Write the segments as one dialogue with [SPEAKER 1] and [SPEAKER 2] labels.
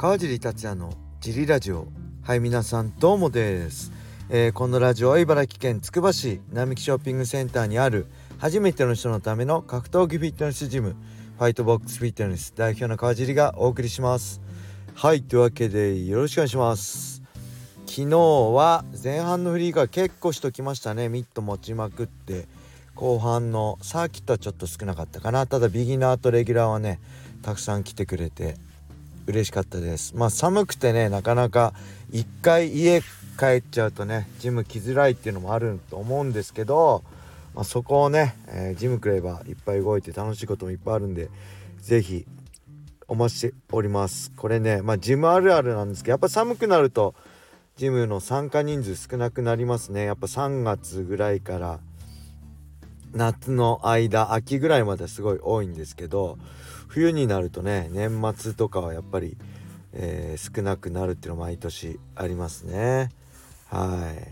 [SPEAKER 1] 川尻達也のジリラジオ。はい皆さんどうもです、えー、このラジオは茨城県つくば市並木ショッピングセンターにある初めての人のための格闘技フィットネスジムファイトボックスフィットネス代表の川尻がお送りします。はいというわけでよろしくお願いします。昨日は前半のフリーが結構しときましたね。ミット持ちまくって後半のサーキットはちょっと少なかったかな。ただビギナーとレギュラーはねたくさん来てくれて。嬉しかったです。まあ寒くてねなかなか一回家帰っちゃうとねジム来づらいっていうのもあると思うんですけど、まあ、そこをね、えー、ジム来ればいっぱい動いて楽しいこともいっぱいあるんで是非お待ちしております。これねまあジムあるあるなんですけどやっぱ寒くなるとジムの参加人数少なくなりますね。やっぱ3月ぐらいから夏の間秋ぐらいまですごい多いんですけど冬になるとね年末とかはやっぱり、えー、少なくなるっていうのは毎年ありますね。はい。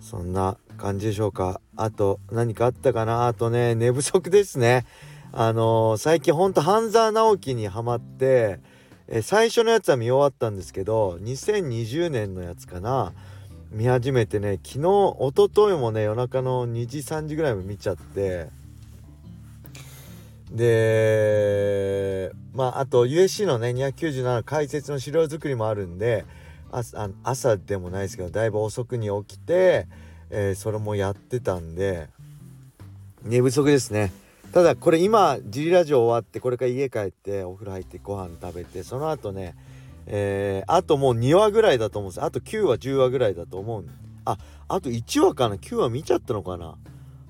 [SPEAKER 1] そんな感じでしょうか。あと何かあったかな？あとね寝不足ですね。あのー、最近ほんと半沢直樹にハマってえ最初のやつは見終わったんですけど2020年のやつかな？見始めてね昨日一昨日もね夜中の2時3時ぐらいも見ちゃってでまああと USC のね297解説の資料作りもあるんで朝朝でもないですけどだいぶ遅くに起きて、えー、それもやってたんで寝不足ですね。ただこれ今ジリラジオ終わってこれから家帰ってお風呂入ってご飯食べてその後ねえー、あともう2話ぐらいだと思うんです。あと9話10話ぐらいだと思うああと1話かな？9話見ちゃったのかな？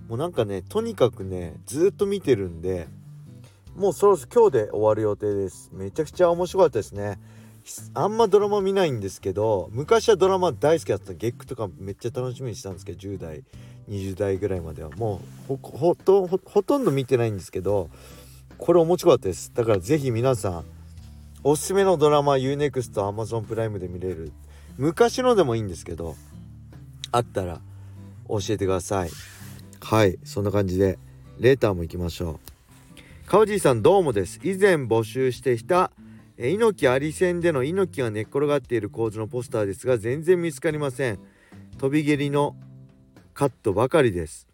[SPEAKER 1] もうなんかねとにかくねずっと見てるんでもうそろそろ今日で終わる予定です。めちゃくちゃ面白かったですね。あんまドラマ見ないんですけど昔はドラマ大好きだったゲックとかめっちゃ楽しみにしたんですけど10代20代ぐらいまでは。もうほとんど見てないんですけどこれ面白かったです。だから是非皆さんおすすめのドラマ UNEXT Amazon プライムで見れる。昔のでもいいんですけどあったら教えてください。はいそんな感じでレーターも行きましょう。川尻さんどうもです。以前募集してきた猪木あり戦での猪木が寝っ転がっている構図のポスターですが全然見つかりません。飛び蹴りのカットばかりです。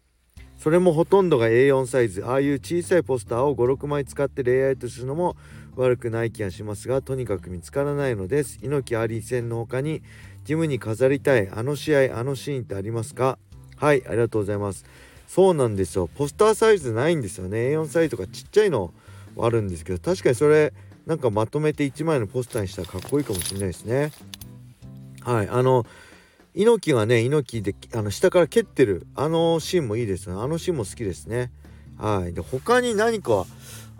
[SPEAKER 1] それもほとんどが A4 サイズ。ああいう小さいポスターを56枚使ってレイアウトするのも悪くない気がしますがとにかく見つからないのです。猪木アリ戦の他にジムに飾りたい。あの試合あのシーンってありますか？はいありがとうございます。そうなんですよ。ポスターサイズないんですよね。A4 サイズとかちっちゃいのはあるんですけど確かにそれなんかまとめて1枚のポスターにしたらかっこいいかもしれないですね。はい。あの猪木がね猪木であの下から蹴ってる。あのシーンもいいですね。あのシーンも好きですね。はい。で他に何か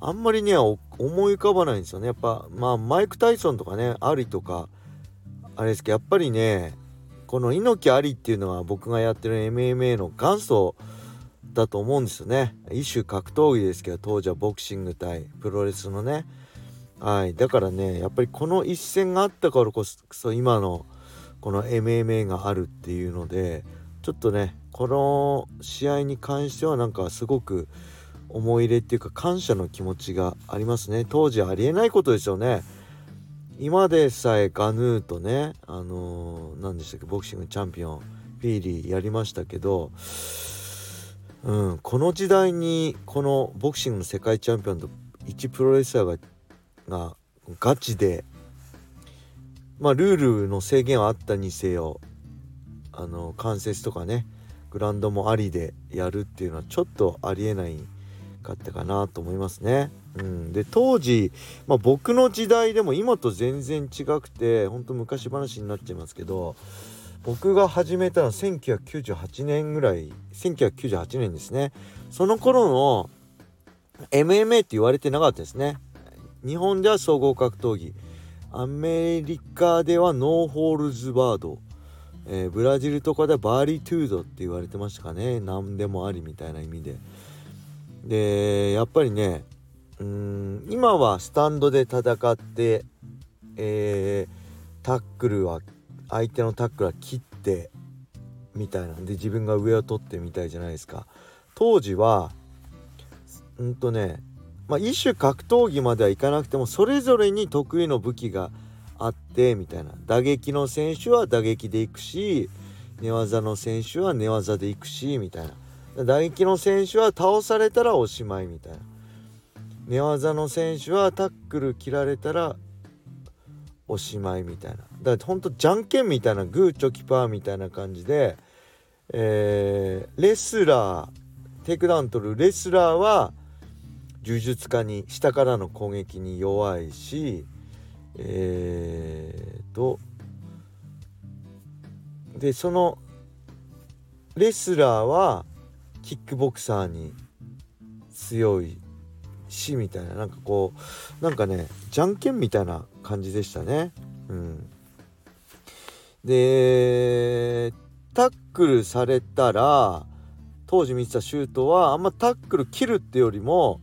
[SPEAKER 1] あんまりね思い浮かばないんですよね。やっぱまあマイク・タイソンとかねアリとかあれですけどやっぱりねこの猪木ありっていうのは僕がやってる MMA の元祖だと思うんですよね。一種格闘技ですけど当時はボクシング対プロレスのね。はい。だからねやっぱりこの一戦があったからこそ今のこの MMA があるっていうのでちょっとねこの試合に関してはなんかすごく思い入れっていうか感謝の気持ちがありますね。当時ありえないことですよね。今でさえガヌーとねあのー、何でしたっけボクシングチャンピオンフィーリーやりましたけどうんこの時代にこのボクシングの世界チャンピオンと1プロレスラーががガチでまあルールの制限はあったにせよあの関節とかねグラウンドもありでやるっていうのはちょっとありえないかったかなと思いますね。うん、で当時、まあ、僕の時代でも今と全然違くてほんと昔話になっちゃいますけど僕が始めたのは1998年ぐらい1998年ですね。その頃の MMA って言われてなかったですね。日本では総合格闘技。アメリカではノーホールズバード、えー、ブラジルとかではバーリトゥードって言われてましたかね。何でもありみたいな意味で。でやっぱりねうん今はスタンドで戦って、えー、タックルは相手のタックルは切ってみたいなんで自分が上を取ってみたいじゃないですか。当時はうんとねまあ一種格闘技まではいかなくてもそれぞれに得意の武器があってみたいな。打撃の選手は打撃でいくし寝技の選手は寝技でいくしみたいな。打撃の選手は倒されたらおしまいみたいな。寝技の選手はタックル切られたらおしまいみたいな。だからほんとじゃんけんみたいなグーチョキパーみたいな感じで、えー、レスラーテイクダウン取るレスラーは柔術家に下からの攻撃に弱いしえーとでそのレスラーはキックボクサーに強いしみたいな。なんかこうなんかねじゃんけんみたいな感じでしたね。うん、でタックルされたら当時見てたシュートはあんまタックル切るってよりも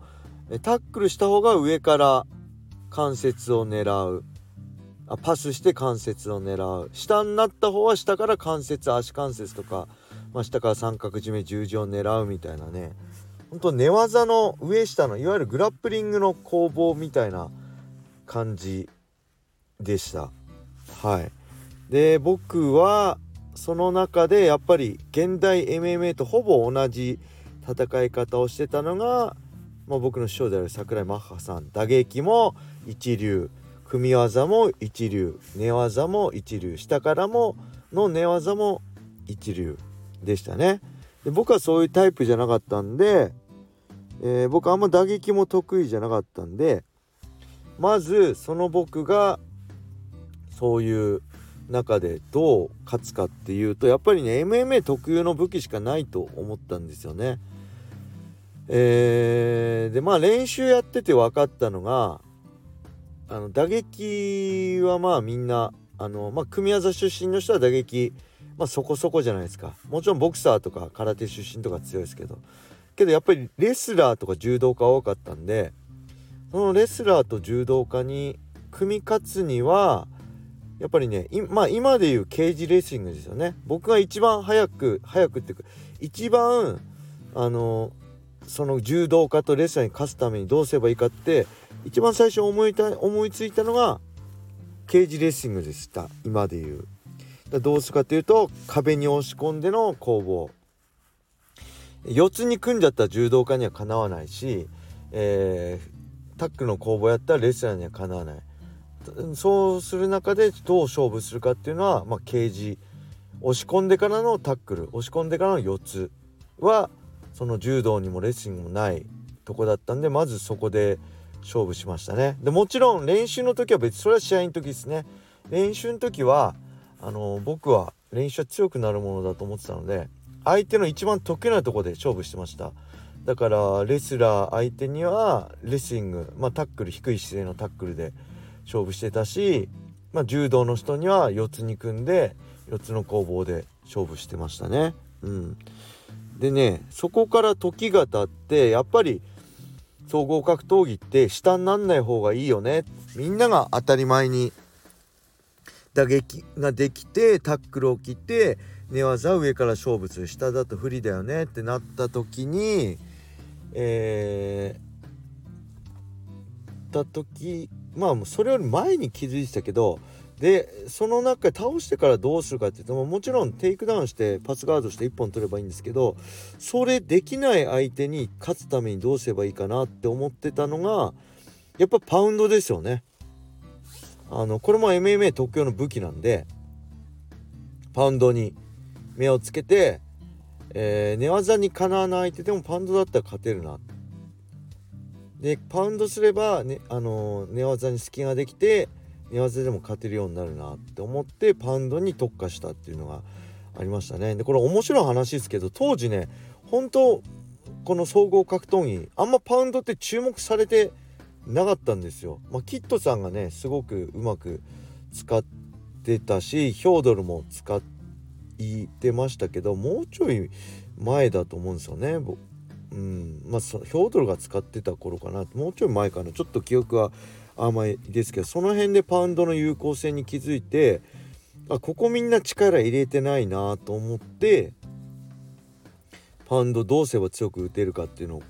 [SPEAKER 1] タックルした方が上から関節を狙う。あパスして関節を狙う。下になった方は下から関節足関節とか、まあ、下から三角締め十字を狙うみたいなね。ほんと寝技の上下のいわゆるグラップリングの攻防みたいな感じでした。はい。で僕はその中でやっぱり現代 MMA とほぼ同じ戦い方をしてたのが、まあ、僕の師匠である櫻井マッハさん。打撃も一流。組み技も一流。寝技も一流。下からもの寝技も一流。でしたね。で僕はそういうタイプじゃなかったんで、えー、僕あんま打撃も得意じゃなかったんでまずその僕がそういう中でどう勝つかっていうとやっぱりね MMA 特有の武器しかないと思ったんですよね。えー、でまあ練習やってて分かったのがあの打撃はまあみんなあの、まあ、組み技出身の人は打撃、まあ、そこそこじゃないですかもちろんボクサーとか空手出身とか強いですけどけどやっぱりレスラーとか柔道家多かったんでそのレスラーと柔道家に組み勝つにはやっぱりねまあ今でいうケージレスリングですよね。僕が一番早く早くっていうか一番あのその柔道家とレスラーに勝つためにどうすればいいかって一番最初思いた思いついたのがケージレスリングでした。今でいう。どうするかというと壁に押し込んでの攻防。四つに組んじゃった柔道家にはかなわないし、えー、タックの攻防やったらレスラーにはかなわない。そうする中でどう勝負するかっていうのは、まあ、ケージ押し込んでからのタックル押し込んでからの4つはその柔道にもレスリングもないとこだったんでまずそこで勝負しましたね。でもちろん練習の時は別それは試合の時ですね。練習の時はあの僕は練習は強くなるものだと思ってたので相手の一番得意なとこで勝負してました。だからレスラー相手にはレスリング、まあ、タックル低い姿勢のタックルで勝負してたし、まあ、柔道の人には四つに組んで四つの攻防で勝負してましたね。うん、でねそこから時が経ってやっぱり総合格闘技って下になんない方がいいよね。みんなが当たり前に打撃ができてタックルを切って寝技上から勝負する下だと不利だよね。ってなった時にえー、た時まあそれより前に気づいてたけどでその中で倒してからどうするかっていうともちろんテイクダウンしてパスガードして1本取ればいいんですけどそれできない相手に勝つためにどうすればいいかなって思ってたのがやっぱパウンドですよね。あのこれも MMA 特有の武器なんでパウンドに目をつけて、えー、寝技にかなわない相手でもパウンドだったら勝てるなでパウンドすれば、ね、あの寝技に隙ができて寝技でも勝てるようになるなって思ってパウンドに特化したっていうのがありましたねでこれ面白い話ですけど当時ね本当この総合格闘技あんまパウンドって注目されてなかったんですよ。まあ、キッドさんがねすごくうまく使ってたしヒョードルも使ってましたけどもうちょい前だと思うんですよね。うんまあ、ヒョードルが使ってた頃かなもうちょい前かなちょっと記憶は甘いですけどその辺でパウンドの有効性に気づいてあここみんな力入れてないなと思ってパウンドどうすれば強く打てるかっていうのを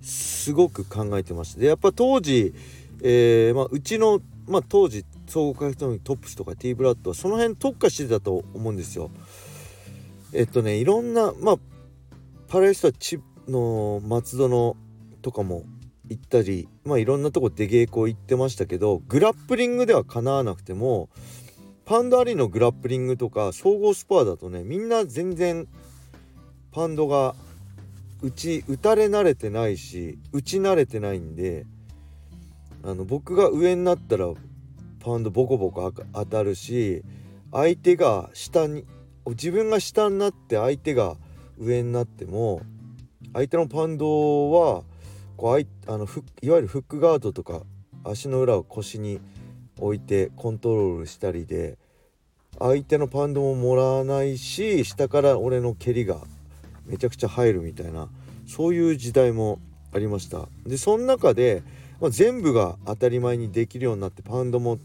[SPEAKER 1] すごく考えてましたでやっぱ当時、えー、まあ、うちの、まあ、当時総合格闘技トップスとか T ブラッドはその辺特化してたと思うんですよ。えっとねいろんなまあパラリスタチの松戸のとかも行ったりまあいろんなとこ出稽古行ってましたけどグラップリングではかなわなくてもパンドアリのグラップリングとか総合スパーだとねみんな全然パンドが打ち打たれ慣れてないし打ち慣れてないんであの僕が上になったらパンドボコボコ当たるし相手が下に自分が下になって相手が上になっても相手のパンドはこうあいあのいわゆるフックガードとか足の裏を腰に置いてコントロールしたりで相手のパンドももらわないし下から俺の蹴りがめちゃくちゃ入るみたいなそういう時代もありました。でその中で、まあ、全部が当たり前にできるようになってパンドも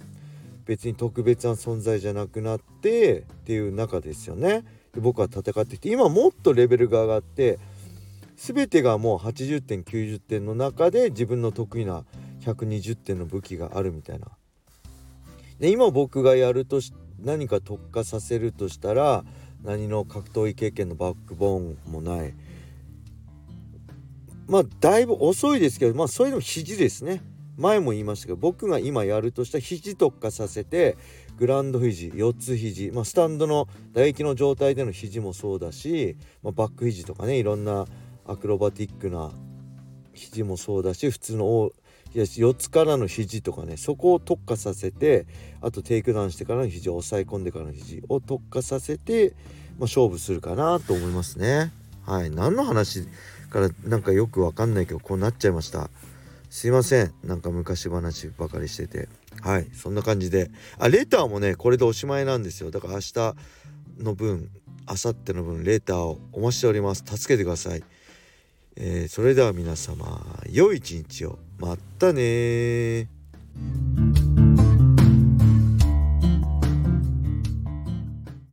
[SPEAKER 1] 別に特別な存在じゃなくなってっていう中ですよね。で僕は戦ってきて今もっとレベルが上がって全てがもう80点90点の中で自分の得意な120点の武器があるみたいな。で今僕がやるとし何か特化させるとしたら何の格闘技経験のバックボーンもない。まあだいぶ遅いですけどまあそれでも肘ですね。前も言いましたけど僕が今やるとしたら肘特化させてグランド肘四つ肘、まあ、スタンドの打撃の状態での肘もそうだし、まあ、バック肘とかねいろんなアクロバティックな肘もそうだし普通の四つからの肘とかねそこを特化させてあとテイクダウンしてからの肘を抑え込んでからの肘を特化させて、まあ、勝負するかなと思いますね。はい。何の話からなんかよくわかんないけどこうなっちゃいました。すいません。なんか昔話ばかりしてて。はい。そんな感じで。あレターもねこれでおしまいなんですよ。だから明日の分明後日の分レターをお待ちしております。助けてください、えー、それでは皆様良い一日を。まったね